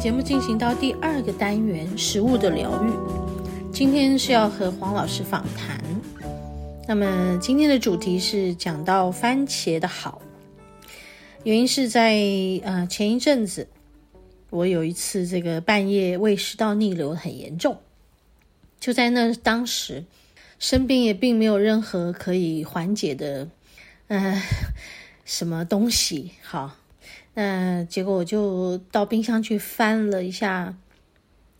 节目进行到第二个单元——食物的疗愈。今天是要和黄老师访谈。那么今天的主题是讲到番茄的好。原因是在呃前一阵子，我有一次这个半夜胃食道逆流很严重，就在那当时，身边也并没有任何可以缓解的，呃什么东西。好，那结果我就到冰箱去翻了一下，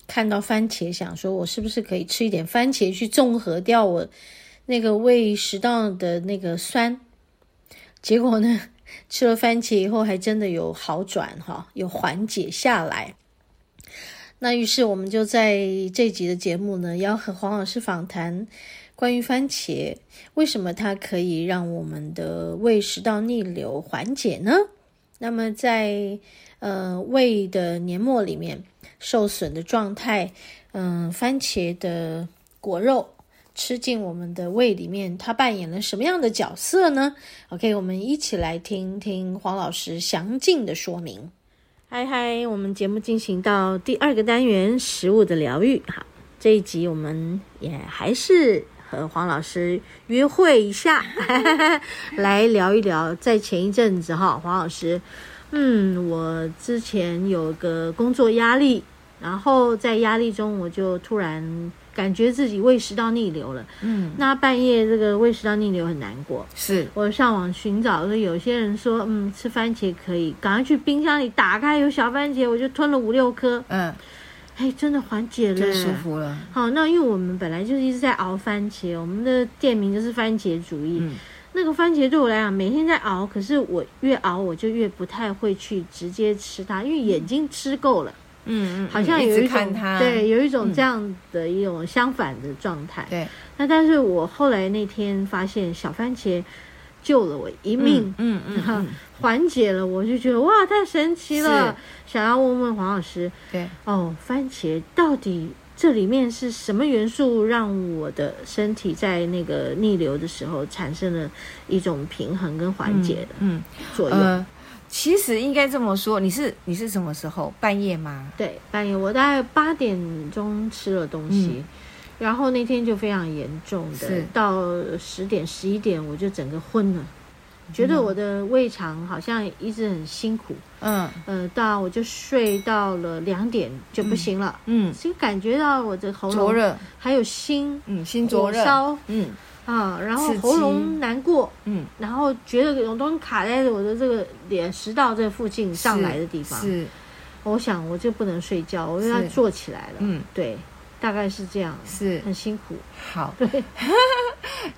看到番茄，想说我是不是可以吃一点番茄去中和掉我那个胃食道的那个酸？结果呢？吃了番茄以后，还真的有好转哈，有缓解下来。那于是我们就在这集的节目呢，要和黄老师访谈关于番茄，为什么它可以让我们的胃食道逆流缓解呢？那么在呃胃的黏膜里面受损的状态，嗯、番茄的果肉。吃进我们的胃里面，它扮演了什么样的角色呢？OK，我们一起来听听黄老师详尽的说明。嗨嗨，我们节目进行到第二个单元——食物的疗愈。好，这一集我们也还是和黄老师约会一下，来聊一聊。在前一阵子哈，黄老师，嗯，我之前有个工作压力，然后在压力中，我就突然。感觉自己胃食道逆流了，嗯，那半夜这个胃食道逆流很难过，是我上网寻找，说有些人说，嗯，吃番茄可以，赶快去冰箱里打开有小番茄，我就吞了五六颗，嗯，哎，真的缓解了，舒服了。好，那因为我们本来就是一直在熬番茄，我们的店名就是番茄主义，嗯，那个番茄对我来讲每天在熬，可是我越熬我就越不太会去直接吃它，因为眼睛吃够了。嗯嗯，好像有一种对，有一种这样的一种相反的状态。对、嗯，那但是我后来那天发现小番茄救了我一命，嗯嗯，嗯，缓解了，我就觉得哇，太神奇了！想要问问黄老师，对。哦，番茄到底这里面是什么元素，让我的身体在那个逆流的时候产生了一种平衡跟缓解的嗯作用？嗯呃其实应该这么说，你是你是什么时候？半夜吗？对，半夜我大概八点钟吃了东西，嗯、然后那天就非常严重的，到十点十一点我就整个昏了，嗯，觉得我的胃肠好像一直很辛苦，嗯。呃，到我就睡到了两点就不行了，嗯，就感觉到我的喉咙灼热，还有心，嗯，心灼热，烧，嗯。啊，然后喉咙难过，嗯，然后觉得有东西卡在我的这个脸食道这附近上来的地方，是，是我想我就不能睡觉，我要坐起来了，嗯，对，大概是这样，是很辛苦。好，对，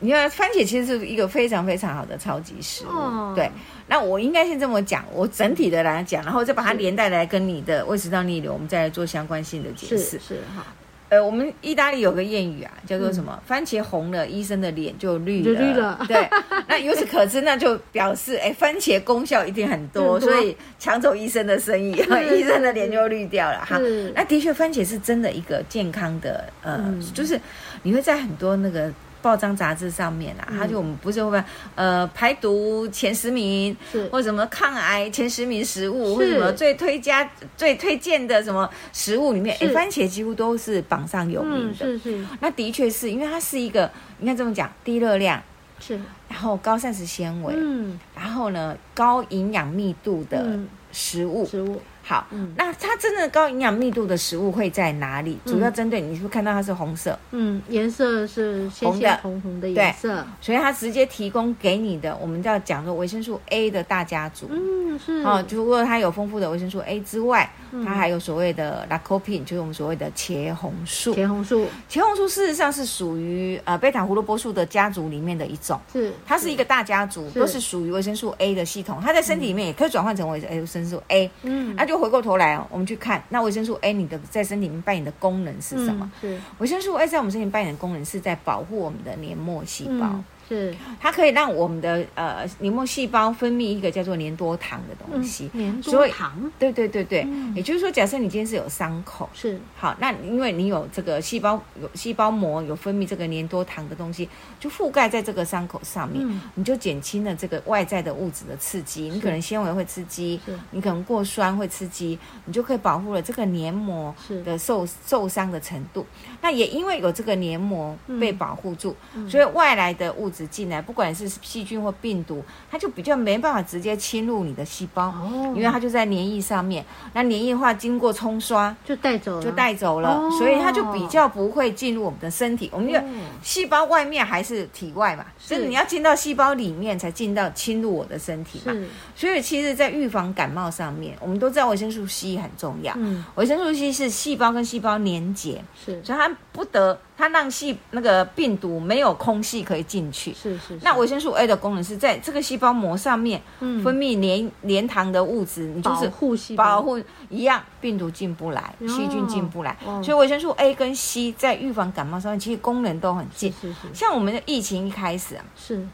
你看番茄其实是一个非常非常好的超级食物，哦，对。那我应该先这么讲，我整体的来讲，然后再把它连带来跟你的胃食道逆流，我们再来做相关性的解释，是，是哈。呃，我们意大利有个谚语啊，叫做什么？嗯、番茄红了，医生的脸就绿了。绿了。对，那由此可知，那就表示，哎，番茄功效一定很多，很多，所以抢走医生的生意，医生的脸就绿掉了哈。那的确，番茄是真的一个健康的，呃，嗯、就是你会在很多那个。报章杂志上面啊，他就我们不是会呃排毒前十名，是。或者什么抗癌前十名食物，或者什么最推加最推荐的什么食物里面，哎，番茄几乎都是榜上有名的。是是，那的确是因为它是一个，你看这么讲，低热量是，然后高膳食纤维，嗯，然后呢高营养密度的食物，食物，好，嗯，那它真的高营养密度的食物会在哪里？主要针对你是不是看到它是红色？嗯，颜色是鲜鲜红红的颜色，所以它直接提供给你的，我们叫讲说维生素 A 的大家族。嗯，是。哦，除了它有丰富的维生素 A 之外，它还有所谓的 Lycopene，就是我们所谓的茄红素。茄红素，茄红素事实上是属于呃贝塔胡萝卜素的家族里面的一种。是，它是一个大家族，都是属于维生素 A 的系统。它在身体里面也可以转换成为维生素 A。嗯，那就。回过头来哦，我们去看那维生素 A，你的在身体里面扮演的功能是什么？嗯、是维生素 A 在我们身体扮演的功能是在保护我们的黏膜细胞。嗯是，它可以让我们的呃黏膜细胞分泌一个叫做粘多糖的东西。嗯、粘多糖，对对对对，嗯、也就是说，假设你今天是有伤口，是。好，那因为你有这个细胞有细胞膜有分泌这个粘多糖的东西，就覆盖在这个伤口上面，嗯、你就减轻了这个外在的物质的刺激。你可能纤维会刺激，你可能过酸会刺激，你就可以保护了这个黏膜的受受伤的程度。那也因为有这个黏膜被保护住，嗯、所以外来的物质。进来，不管是细菌或病毒，它就比较没办法直接侵入你的细胞，哦、因为它就在粘液上面。那粘液化，经过冲刷就带走了，就带走了，哦、所以它就比较不会进入我们的身体。我们的细胞外面还是体外嘛，所以、哦、你要进到细胞里面才进到侵入我的身体嘛。所以其实，在预防感冒上面，我们都知道维生素 C 很重要。嗯，维生素 C 是细胞跟细胞连结，是，所以它不得。它让细那个病毒没有空隙可以进去，是是，是。那维生素 A 的功能是在这个细胞膜上面分泌黏黏糖的物质，你就是护细保护一样，病毒进不来，细菌进不来。哦、所以维生素 A 跟 C 在预防感冒上面其实功能都很近。是是是。像我们的疫情一开始啊，是。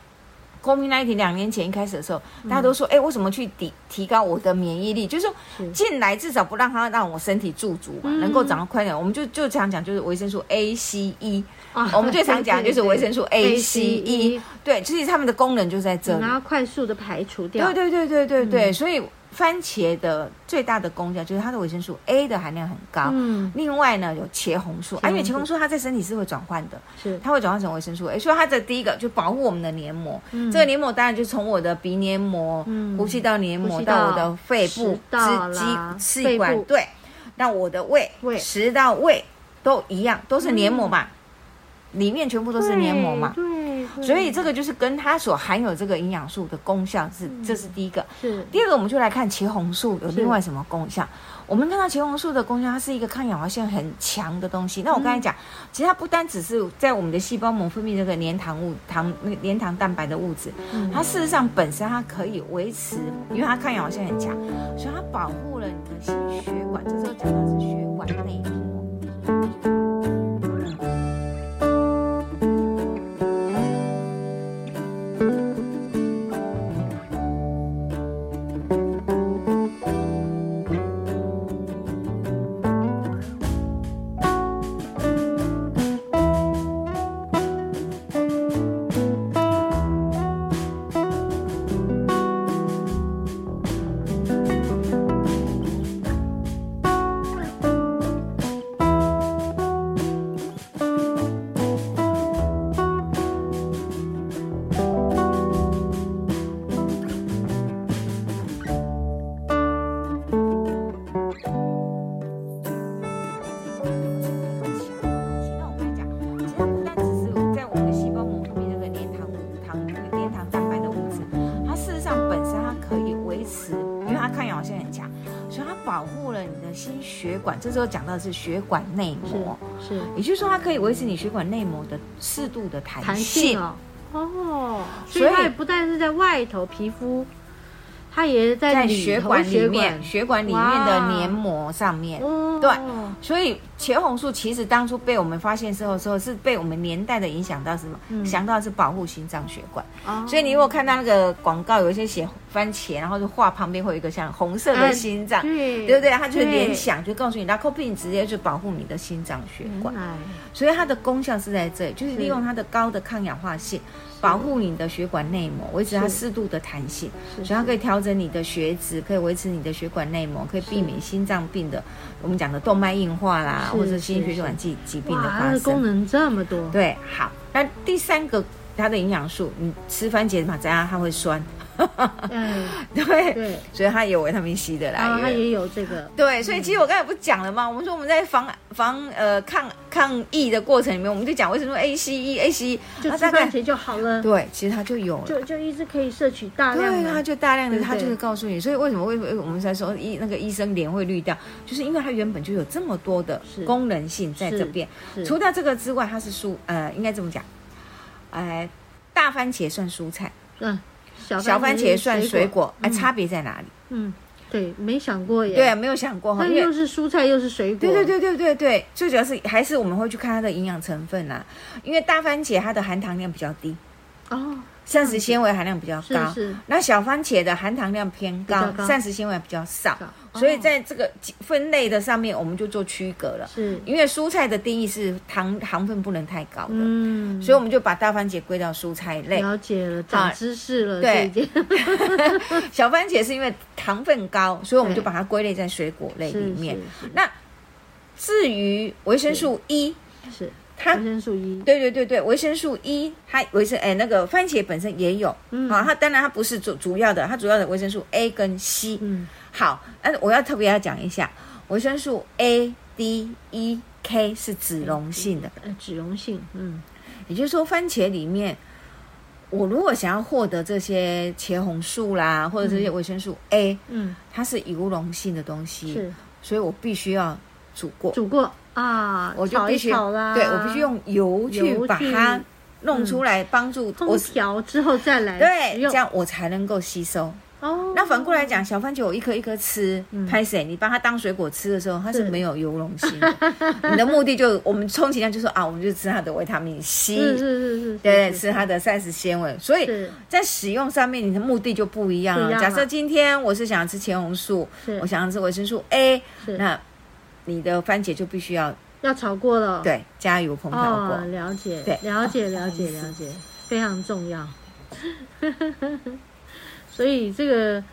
COVID-19 两年前一开始的时候，大家都说：“哎、嗯，为什么去提提高我的免疫力？就是说进来至少不让它让我身体驻足嘛，嗯、能够长得快点。我们就就常讲，就是维生素 A、C、E 啊，我们最常讲就是维生素 A、C、E。对，其实它们的功能就在这里，然后快速的排除掉。对对对对对对，嗯、所以。番茄的最大的功效就是它的维生素 A 的含量很高。嗯，另外呢，有茄红素，啊，因为茄红素它在身体是会转换的，是。它会转换成维生素 A，所以它的第一个就保护我们的黏膜。嗯，这个黏膜当然就从我的鼻黏膜、嗯、呼吸道黏膜到我的肺部、支气管，对，那我的胃、胃。食道、胃都一样，都是黏膜嘛，嗯、里面全部都是黏膜嘛。对。所以这个就是跟它所含有这个营养素的功效是，这是第一个。是第二个，我们就来看茄红素有另外什么功效。我们看到茄红素的功效，它是一个抗氧化性很强的东西。那我刚才讲，其实它不单只是在我们的细胞膜分泌这个黏糖物糖那个黏糖蛋白的物质，它事实上本身它可以维持，因为它抗氧化性很强，所以它保护了你的心血管。这时候讲到是血管内这时候讲到的是血管内膜，是，是。也就是说它可以维持你血管内膜的适度的弹性，弹性哦，哦，所以它也不但是在外头皮肤，它也在，在血管里面，血管里面的黏膜上面，对。所以茄红素其实当初被我们发现之后，时候是被我们年代的影响到什么？嗯、想到是保护心脏血管。哦、所以你如果看到那个广告，有一些写番茄，然后就画旁边会有一个像红色的心脏，对，对不对？它就联想，就告诉你，Lycopene 直接就保护你的心脏血管。来所以它的功效是在这里，就是利用它的高的抗氧化性。保护你的血管内膜，维持它适度的弹性，所以它可以调整你的血脂，可以维持你的血管内膜，可以避免心脏病的，我们讲的动脉硬化啦，或者心血管疾疾病的发生。功能这么多。对，好，那第三个它的营养素，你吃番茄嘛，怎样它会酸。嗯，对对，所以它也有维他命 C 的来源，它也有这个。对，所以其实我刚才不讲了吗？我们说我们在防防呃抗抗疫的过程里面，我们就讲为什么 A C E A C E 就吃番茄就好了。对，其实它就有了，就就一直可以摄取大量的。对，它就大量的，它就是告诉你。所以为什么为我们才说医那个医生脸会绿掉，就是因为它原本就有这么多的功能性在这边。除掉这个之外，它是蔬呃，应该这么讲，哎，大番茄算蔬菜，嗯。小番茄算水果，哎，差别在哪里？嗯，对，没想过耶。对啊，没有想过哈，那又是蔬菜又是水果。对对对对对对，最主要是还是我们会去看它的营养成分啦，因为大番茄它的含糖量比较低。哦。膳食纤维含量比较高，是是，那小番茄的含糖量偏高，膳食纤维比较少，所以在这个分类的上面，我们就做区隔了。是，因为蔬菜的定义是糖糖分不能太高的，嗯，所以我们就把大番茄归到蔬菜类。了解了，长知识了。对，小番茄是因为糖分高，所以我们就把它归类在水果类里面。那至于维生素 E 是。它维生素 E，对对对对，维生素 E，它维生哎那个番茄本身也有，嗯，好，它当然它不是主主要的，它主要的维生素 A 跟 C，嗯，好，但是我要特别要讲一下，维生素 A、D、E、K 是脂溶性的，呃，脂溶性，嗯，也就是说番茄里面，我如果想要获得这些茄红素啦，或者这些维生素 A，嗯，它是油溶性的东西，是，所以我必须要煮过，煮过。啊，我就必须炒啦，对，我必须用油去把它弄出来，帮助我调之后再来，对，这样我才能够吸收。哦，那反过来讲，小番茄我一颗一颗吃，拍谁？你把它当水果吃的时候，它是没有油溶性的。你的目的就我们充其量就说啊，我们就吃它的维他命 C，是是是，对，吃它的膳食纤维。所以在使用上面，你的目的就不一样了。假设今天我是想要吃茄红素，我想要吃维生素 A，那。你的番茄就必须要要炒过了，对，加油烹调过。哦，了解，对，了解，了解，了解，非常重要。所以这个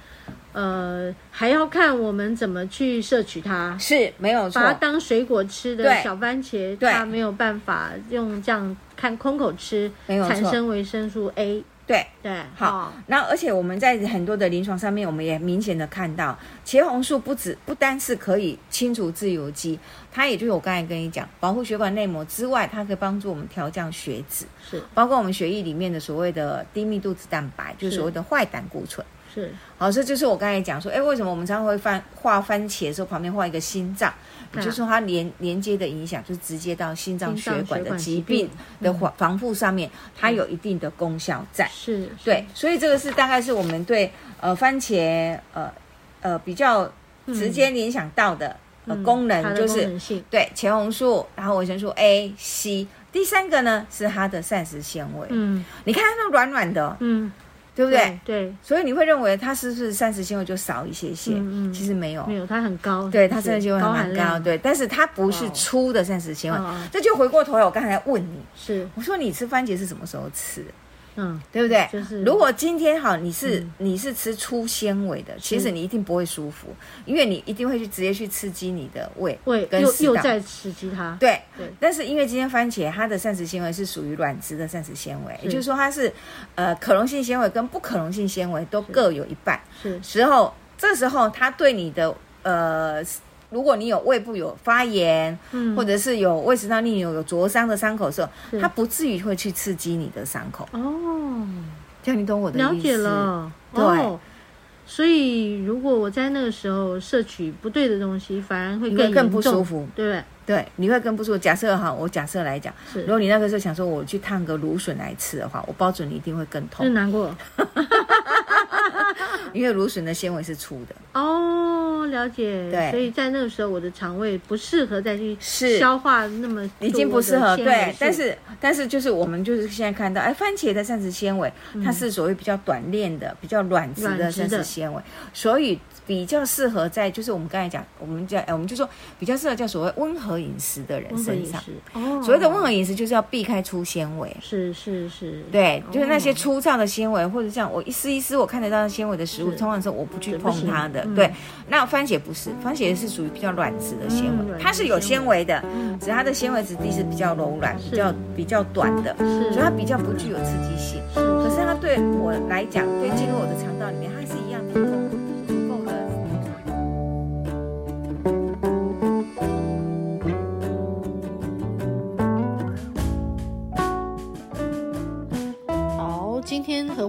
呃，还要看我们怎么去摄取它，是没有错。把它当水果吃的小番茄，它没有办法用这样看空口吃，没有产生维生素 A。对对，好。那而且我们在很多的临床上面，我们也明显的看到，茄红素不止不单是可以清除自由基，它也就是我刚才跟你讲，保护血管内膜之外，它可以帮助我们调降血脂，是包括我们血液里面的所谓的低密度脂蛋白，就是所谓的坏胆固醇。是，好，这就是我刚才讲说，哎，为什么我们常常会翻画番茄的时候旁边画一个心脏？也就是说它连连接的影响，就直接到心脏血管的疾病的防防护上面，它有一定的功效在。是，对，所以这个是大概是我们对呃番茄呃呃比较直接联想到的呃功能，就是对茄红素，然后维生素 A、C，第三个呢是它的膳食纤维。嗯，你看它那软软的，嗯。对不对？对，所以你会认为它是不是膳食纤维就少一些些？嗯，其实没有，没有，它很高。对，它膳食纤维很高，对，但是它不是粗的膳食纤维。这就回过头来，我刚才问你，是我说你吃番茄是什么时候吃？嗯，对不对？就是如果今天好，你是你是吃粗纤维的，其实你一定不会舒服，因为你一定会去直接去刺激你的胃，胃跟又又在刺激它。对对。但是因为今天番茄它的膳食纤维是属于软质的膳食纤维，也就是说它是呃可溶性纤维跟不可溶性纤维都各有一半。是。时候这时候它对你的呃。如果你有胃部有发炎，嗯，或者是有胃食道逆流、有灼伤的伤口的时候，它不至于会去刺激你的伤口。哦，这样你懂我的意思？了解了，对。哦，所以如果我在那个时候摄取不对的东西，反而会更更不舒服，对不对？对，你会更不舒服。假设哈，我假设来讲，是如果你那个时候想说我去烫个芦笋来吃的话，我保准你一定会更痛，更难过。因为芦笋的纤维是粗的哦，了解。对，所以在那个时候，我的肠胃不适合再去消化那么已经不适合。对，但是但是就是我们就是现在看到，哎，番茄的膳食纤维，它是所谓比较短链的、比较软质的膳食纤维，所以。比较适合在就是我们刚才讲，我们叫哎，我们就说比较适合叫所谓温和饮食的人身上。哦，所谓的温和饮食就是要避开粗纤维。是是是，对，就是那些粗糙的纤维，或者像我一丝一丝我看得到的纤维的食物，通常是我不去碰它的。对，那番番茄不是，番茄是属于比较软质的纤维，它是有纤维的，只是它的纤维质地是比较柔软、比较比较短的，所以它比较不具有刺激性。可是它对我来讲，对进入我的肠道里面，它是一样提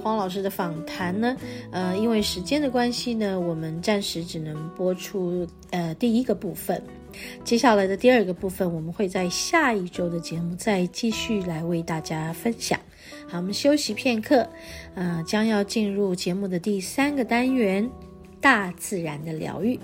黄老师的访谈呢，呃，因为时间的关系呢，我们暂时只能播出呃第一个部分。接下来的第二个部分，我们会在下一周的节目再继续来为大家分享。好，我们休息片刻，呃，将要进入节目的第三个单元——大自然的疗愈。